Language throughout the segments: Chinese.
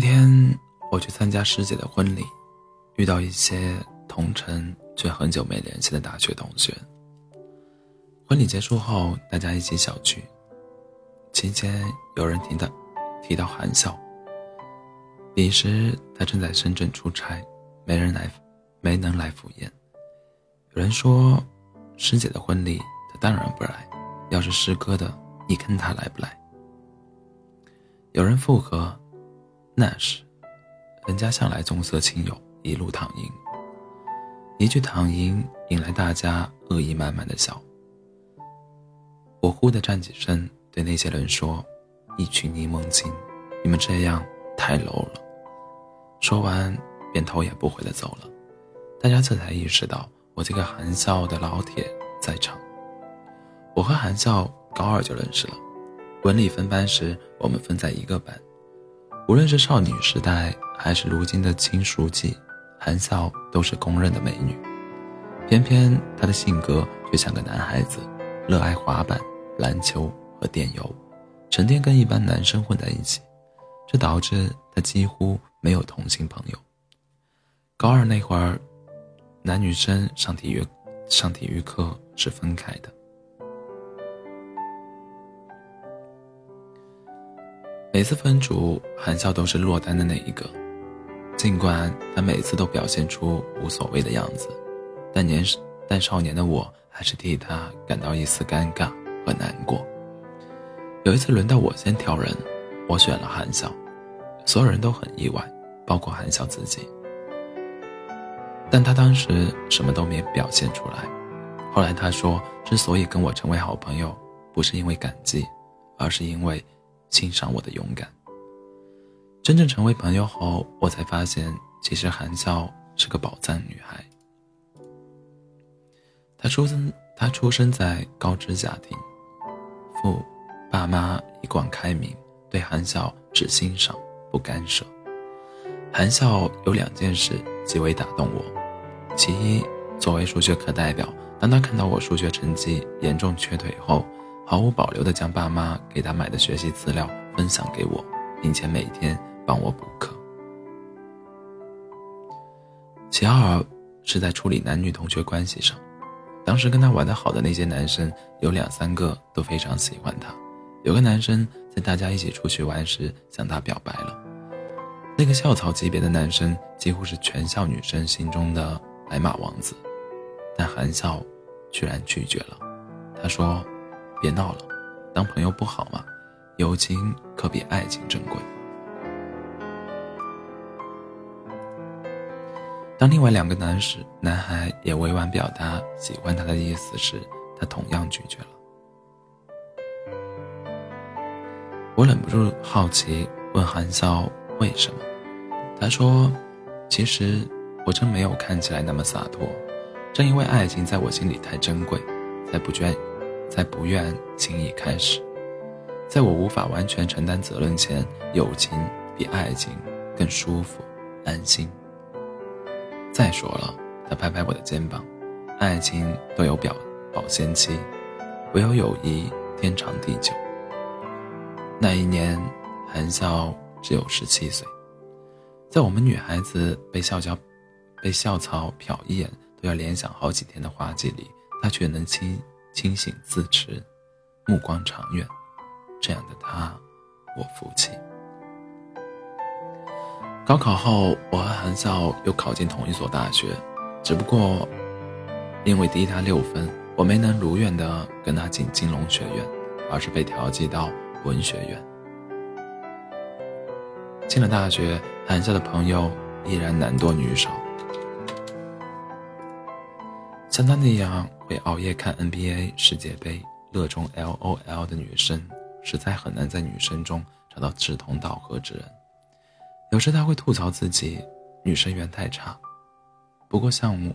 那天我去参加师姐的婚礼，遇到一些同城却很久没联系的大学同学。婚礼结束后，大家一起小聚，期间有人提到提到韩笑。彼时他正在深圳出差，没人来，没能来赴宴。有人说，师姐的婚礼他当然不来，要是师哥的，你看他来不来？有人附和。那是，人家向来重色轻友，一路躺赢。一句“躺赢”引来大家恶意满满的笑。我忽地站起身，对那些人说：“一群柠檬精，你们这样太 low 了。”说完，便头也不回地走了。大家这才意识到，我这个含笑的老铁在场。我和含笑高二就认识了，文理分班时，我们分在一个班。无论是少女时代，还是如今的青书记，韩笑都是公认的美女。偏偏她的性格却像个男孩子，热爱滑板、篮球和电游，成天跟一般男生混在一起，这导致她几乎没有同性朋友。高二那会儿，男女生上体育上体育课是分开的。每次分组，韩笑都是落单的那一个。尽管他每次都表现出无所谓的样子，但年但少年的我还是替他感到一丝尴尬和难过。有一次轮到我先挑人，我选了韩笑，所有人都很意外，包括韩笑自己。但他当时什么都没表现出来。后来他说，之所以跟我成为好朋友，不是因为感激，而是因为。欣赏我的勇敢。真正成为朋友后，我才发现，其实韩笑是个宝藏女孩。她出生，她出生在高知家庭，父、爸妈一贯开明，对韩笑只欣赏不干涉。韩笑有两件事极为打动我，其一，作为数学课代表，当他看到我数学成绩严重缺腿后。毫无保留地将爸妈给他买的学习资料分享给我，并且每天帮我补课。其二是在处理男女同学关系上，当时跟他玩得好的那些男生有两三个都非常喜欢他。有个男生在大家一起出去玩时向他表白了，那个校草级别的男生几乎是全校女生心中的白马王子，但韩笑居然拒绝了。他说。别闹了，当朋友不好吗？友情可比爱情珍贵。当另外两个男士男孩也委婉表达喜欢他的意思时，他同样拒绝了。我忍不住好奇问韩笑为什么，他说：“其实我真没有看起来那么洒脱，正因为爱情在我心里太珍贵，才不愿。”才不愿轻易开始，在我无法完全承担责任前，友情比爱情更舒服、安心。再说了，他拍拍我的肩膀，爱情都有表保鲜期，唯有友谊天长地久。那一年，韩笑只有十七岁，在我们女孩子被校教、被校草瞟一眼都要联想好几天的花季里，他却能轻。清醒自持，目光长远，这样的他，我服气。高考后，我和韩笑又考进同一所大学，只不过因为低他六分，我没能如愿的跟他进金融学院，而是被调剂到文学院。进了大学，韩笑的朋友依然男多女少。像他那样会熬夜看 NBA 世界杯、热衷 LOL 的女生，实在很难在女生中找到志同道合之人。有时她会吐槽自己女生缘太差，不过项目，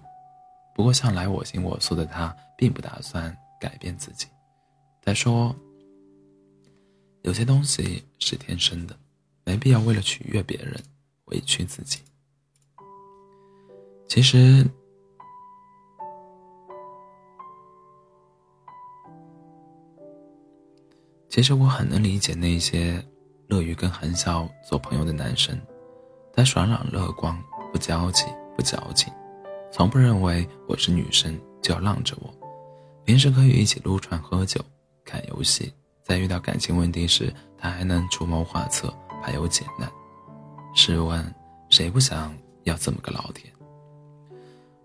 不过向来我行我素的她，并不打算改变自己。她说：“有些东西是天生的，没必要为了取悦别人委屈自己。”其实。其实我很能理解那些乐于跟韩笑做朋友的男生，他爽朗乐观，不娇气，不矫情，从不认为我是女生就要让着我。平时可以一起撸串、喝酒、看游戏，在遇到感情问题时，他还能出谋划策，排忧解难。试问，谁不想要这么个老铁？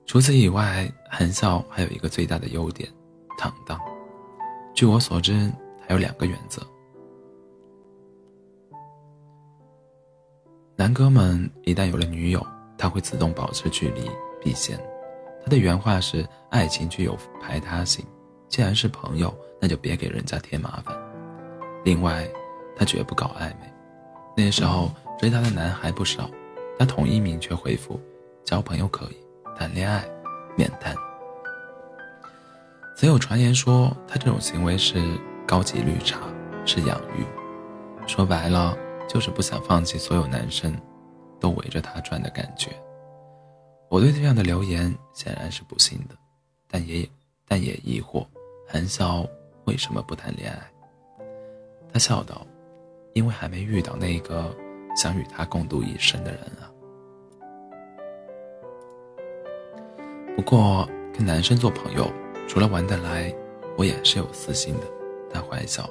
除此以外，韩笑还有一个最大的优点，坦荡。据我所知，还有两个原则。男哥们一旦有了女友，他会自动保持距离避嫌。他的原话是：“爱情具有排他性，既然是朋友，那就别给人家添麻烦。”另外，他绝不搞暧昧。那时候追他的男孩不少，他统一明确回复：“交朋友可以，谈恋爱免谈。”曾有传言说他这种行为是高级绿茶，是养育。说白了。就是不想放弃所有男生，都围着他转的感觉。我对这样的留言显然是不信的，但也但也疑惑，韩笑为什么不谈恋爱？他笑道：“因为还没遇到那个想与他共度一生的人啊。”不过跟男生做朋友，除了玩得来，我也是有私心的。他坏笑，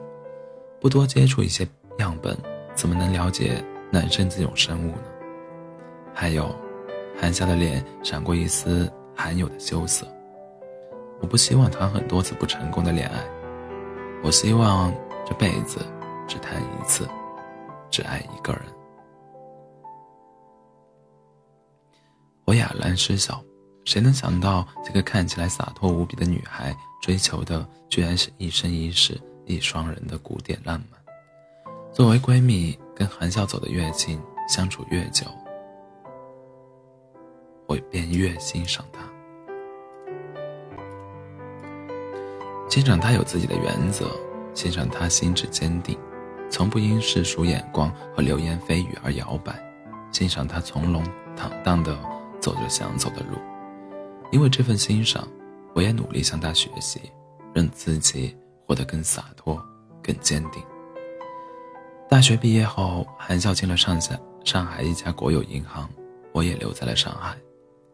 不多接触一些样本。怎么能了解男生这种生物呢？还有，韩夏的脸闪过一丝罕有的羞涩。我不希望谈很多次不成功的恋爱，我希望这辈子只谈一次，只爱一个人。我哑然失笑，谁能想到这个看起来洒脱无比的女孩，追求的居然是一生一世一双人的古典浪漫？作为闺蜜，跟韩笑走得越近，相处越久，我便越欣赏她。欣赏她有自己的原则，欣赏她心智坚定，从不因世俗眼光和流言蜚语而摇摆，欣赏她从容坦荡地走着想走的路。因为这份欣赏，我也努力向她学习，让自己活得更洒脱、更坚定。大学毕业后，韩笑进了上海上海一家国有银行，我也留在了上海，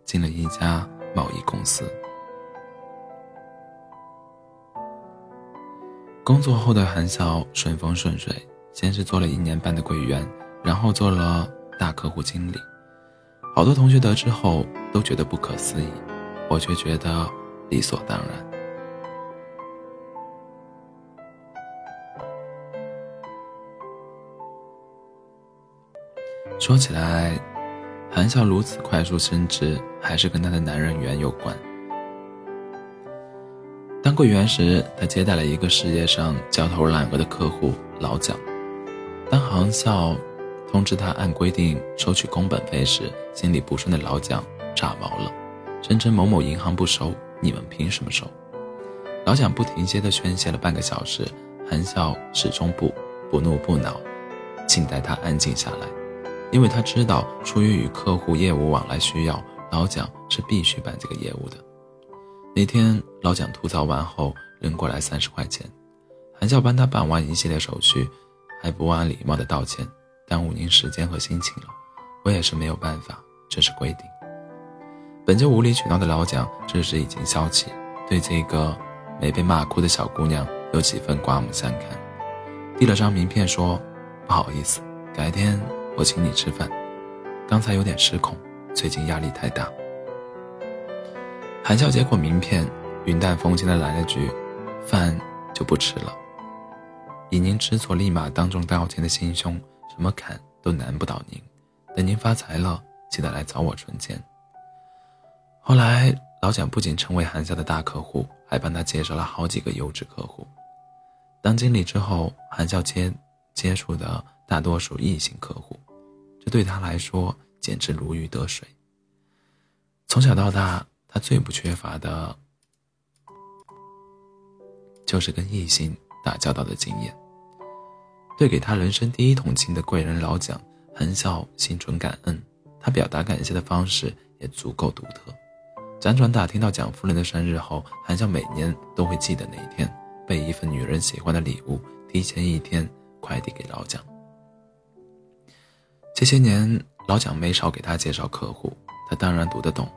进了一家贸易公司。工作后的韩笑顺风顺水，先是做了一年半的柜员，然后做了大客户经理。好多同学得知后都觉得不可思议，我却觉得理所当然。说起来，韩笑如此快速升职，还是跟她的男人缘有关。当柜员时，她接待了一个事业上焦头烂额的客户老蒋。当韩笑通知他按规定收取工本费时，心里不顺的老蒋炸毛了，声称某某银行不收，你们凭什么收？老蒋不停歇地宣泄了半个小时，韩笑始终不不怒不恼，静待他安静下来。因为他知道，出于与客户业务往来需要，老蒋是必须办这个业务的。那天，老蒋吐槽完后扔过来三十块钱，韩笑帮他办完一系列手续，还不忘礼貌的道歉：“耽误您时间和心情了，我也是没有办法，这是规定。”本就无理取闹的老蒋这时已经消气，对这个没被骂哭的小姑娘有几分刮目相看，递了张名片说：“不好意思，改天。”我请你吃饭，刚才有点失控，最近压力太大。韩笑接过名片，云淡风轻的来了句：“饭就不吃了。”以您知错立马当众道歉的心胸，什么坎都难不倒您。等您发财了，记得来找我存钱。后来，老蒋不仅成为韩笑的大客户，还帮他介绍了好几个优质客户。当经理之后，韩笑接接触的大多数异性客户。这对他来说简直如鱼得水。从小到大，他最不缺乏的，就是跟异性打交道的经验。对给他人生第一桶金的贵人老蒋，韩笑心存感恩。他表达感谢的方式也足够独特。辗转打听到蒋夫人的生日后，韩笑每年都会记得那一天，备一份女人喜欢的礼物，提前一天快递给老蒋。这些年，老蒋没少给他介绍客户，他当然读得懂，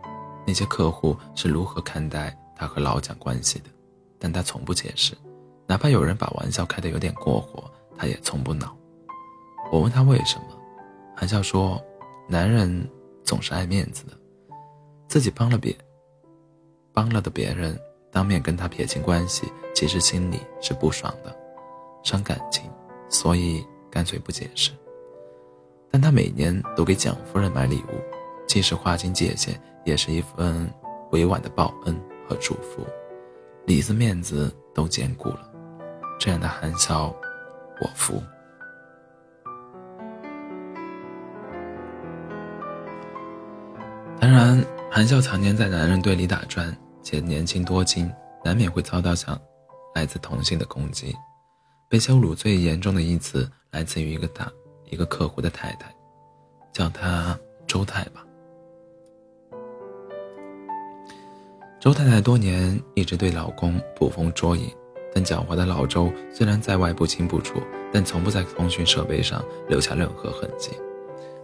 那些客户是如何看待他和老蒋关系的，但他从不解释，哪怕有人把玩笑开得有点过火，他也从不恼。我问他为什么，韩笑说：“男人总是爱面子的，自己帮了别帮了的别人，当面跟他撇清关系，其实心里是不爽的，伤感情，所以干脆不解释。但他每年都给蒋夫人买礼物，即使划清界限，也是一份委婉的报恩和祝福，里子面子都兼顾了，这样的韩笑，我服。”当然，韩笑常年在男人堆里打转，且年轻多金，难免会遭到像来自同性的攻击。被羞辱最严重的一次，来自于一个大一个客户的太太，叫她周太吧。周太太多年一直对老公捕风捉影，但狡猾的老周虽然在外不清不楚，但从不在通讯设备上留下任何痕迹，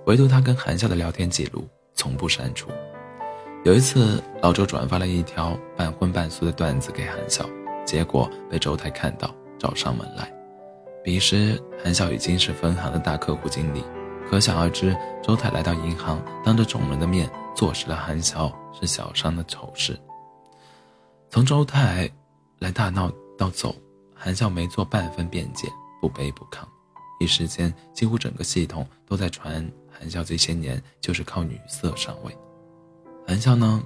唯独他跟韩笑的聊天记录。从不删除。有一次，老周转发了一条半荤半素的段子给韩笑，结果被周泰看到，找上门来。彼时，韩笑已经是分行的大客户经理，可想而知，周泰来到银行，当着众人的面坐实了韩笑是小商的丑事。从周泰来大闹到走，韩笑没做半分辩解，不卑不亢。一时间，几乎整个系统都在传。韩笑这些年就是靠女色上位，韩笑呢，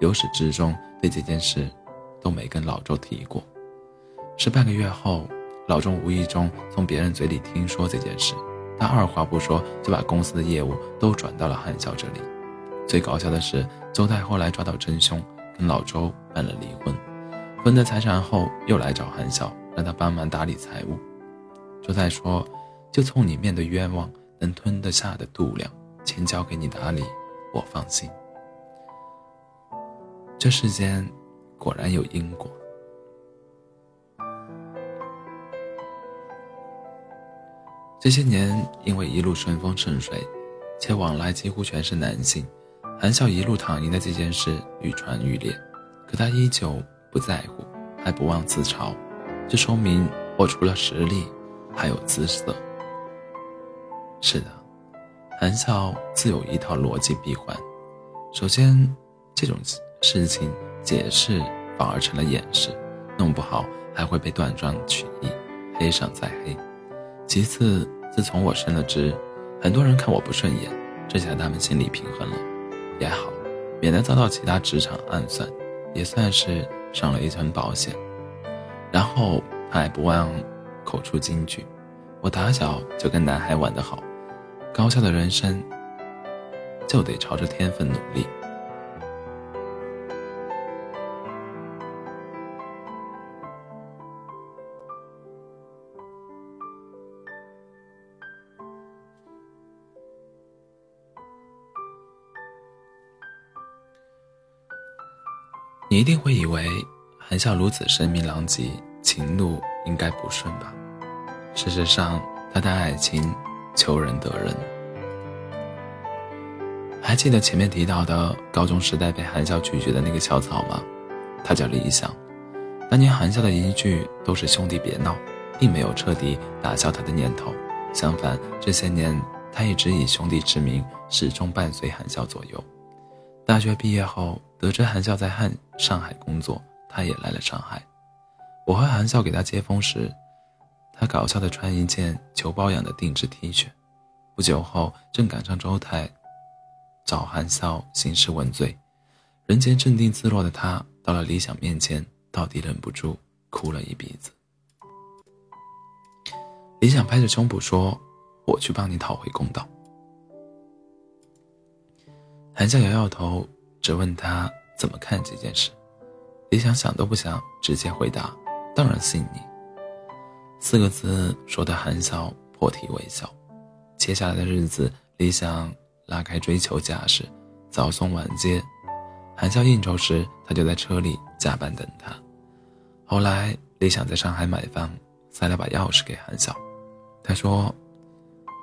由始至终对这件事都没跟老周提过。是半个月后，老周无意中从别人嘴里听说这件事，他二话不说就把公司的业务都转到了韩笑这里。最搞笑的是，周太后来抓到真凶，跟老周办了离婚，分得财产后又来找韩笑，让他帮忙打理财务。周太说：“就冲你面对冤枉。”能吞得下的度量，钱交给你打理，我放心。这世间果然有因果。这些年，因为一路顺风顺水，且往来几乎全是男性，韩笑一路躺赢的这件事愈传愈烈。可他依旧不在乎，还不忘自嘲，这说明我除了实力，还有姿色。是的，韩笑自有一套逻辑闭环。首先，这种事情解释反而成了掩饰，弄不好还会被断章取义，黑上再黑。其次，自从我升了职，很多人看我不顺眼，这下他们心里平衡了，也好，免得遭到其他职场暗算，也算是上了一层保险。然后他还不忘口出金句：“我打小就跟男孩玩得好。”高效的人生，就得朝着天分努力。一定会以为，韩笑如此声名狼藉，情路应该不顺吧？事实上，他的爱情。求人得人，还记得前面提到的高中时代被韩笑拒绝的那个小草吗？他叫李想。当年韩笑的一句“都是兄弟，别闹”，并没有彻底打消他的念头。相反，这些年他一直以兄弟之名，始终伴随韩笑左右。大学毕业后，得知韩笑在汉上海工作，他也来了上海。我和韩笑给他接风时。他搞笑的穿一件求包养的定制 T 恤，不久后正赶上周泰找韩笑兴师问罪，人前镇定自若的他，到了李想面前，到底忍不住哭了一鼻子。李想拍着胸脯说：“我去帮你讨回公道。”韩笑摇摇头，只问他怎么看这件事。李想想都不想，直接回答：“当然信你。”四个字说的韩笑破涕为笑。接下来的日子，李想拉开追求架势，早送晚接。韩笑应酬时，他就在车里加班等他。后来，李想在上海买房，塞了把钥匙给韩笑。他说：“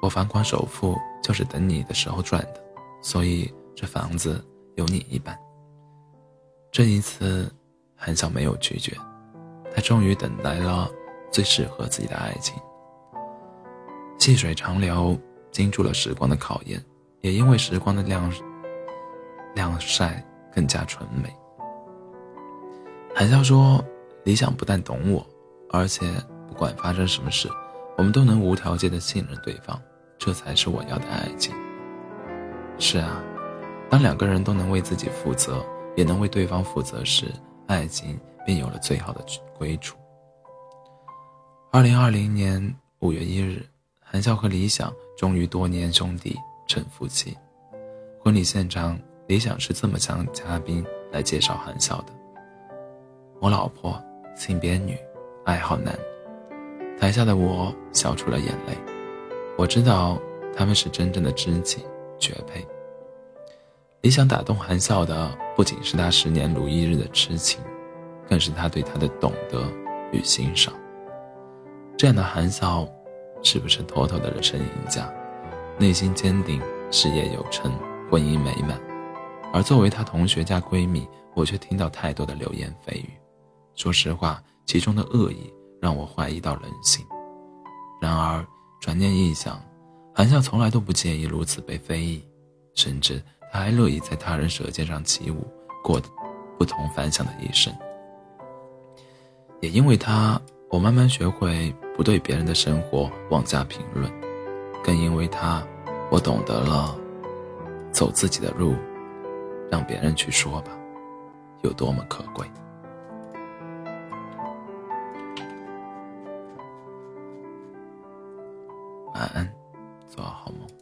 我房款首付就是等你的时候赚的，所以这房子有你一半。”这一次，韩笑没有拒绝，他终于等来了最适合自己的爱情。细水长流，经住了时光的考验，也因为时光的晾晾晒更加纯美。韩笑说：“理想不但懂我，而且不管发生什么事。”我们都能无条件的信任对方，这才是我要的爱情。是啊，当两个人都能为自己负责，也能为对方负责时，爱情便有了最好的归处。二零二零年五月一日，韩笑和李想终于多年兄弟成夫妻。婚礼现场，李想是这么向嘉宾来介绍韩笑的：“我老婆，性别女，爱好男。”台下的我笑出了眼泪，我知道他们是真正的知己绝配。理想打动韩笑的不仅是他十年如一日的痴情，更是他对她的懂得与欣赏。这样的韩笑，是不是妥妥的人生赢家？内心坚定，事业有成，婚姻美满。而作为他同学加闺蜜，我却听到太多的流言蜚语。说实话，其中的恶意。让我怀疑到人性。然而，转念一想，韩笑从来都不介意如此被非议，甚至还乐意在他人舌尖上起舞，过不同凡响的一生。也因为他，我慢慢学会不对别人的生活妄加评论；更因为他，我懂得了走自己的路，让别人去说吧，有多么可贵。晚安，做好梦。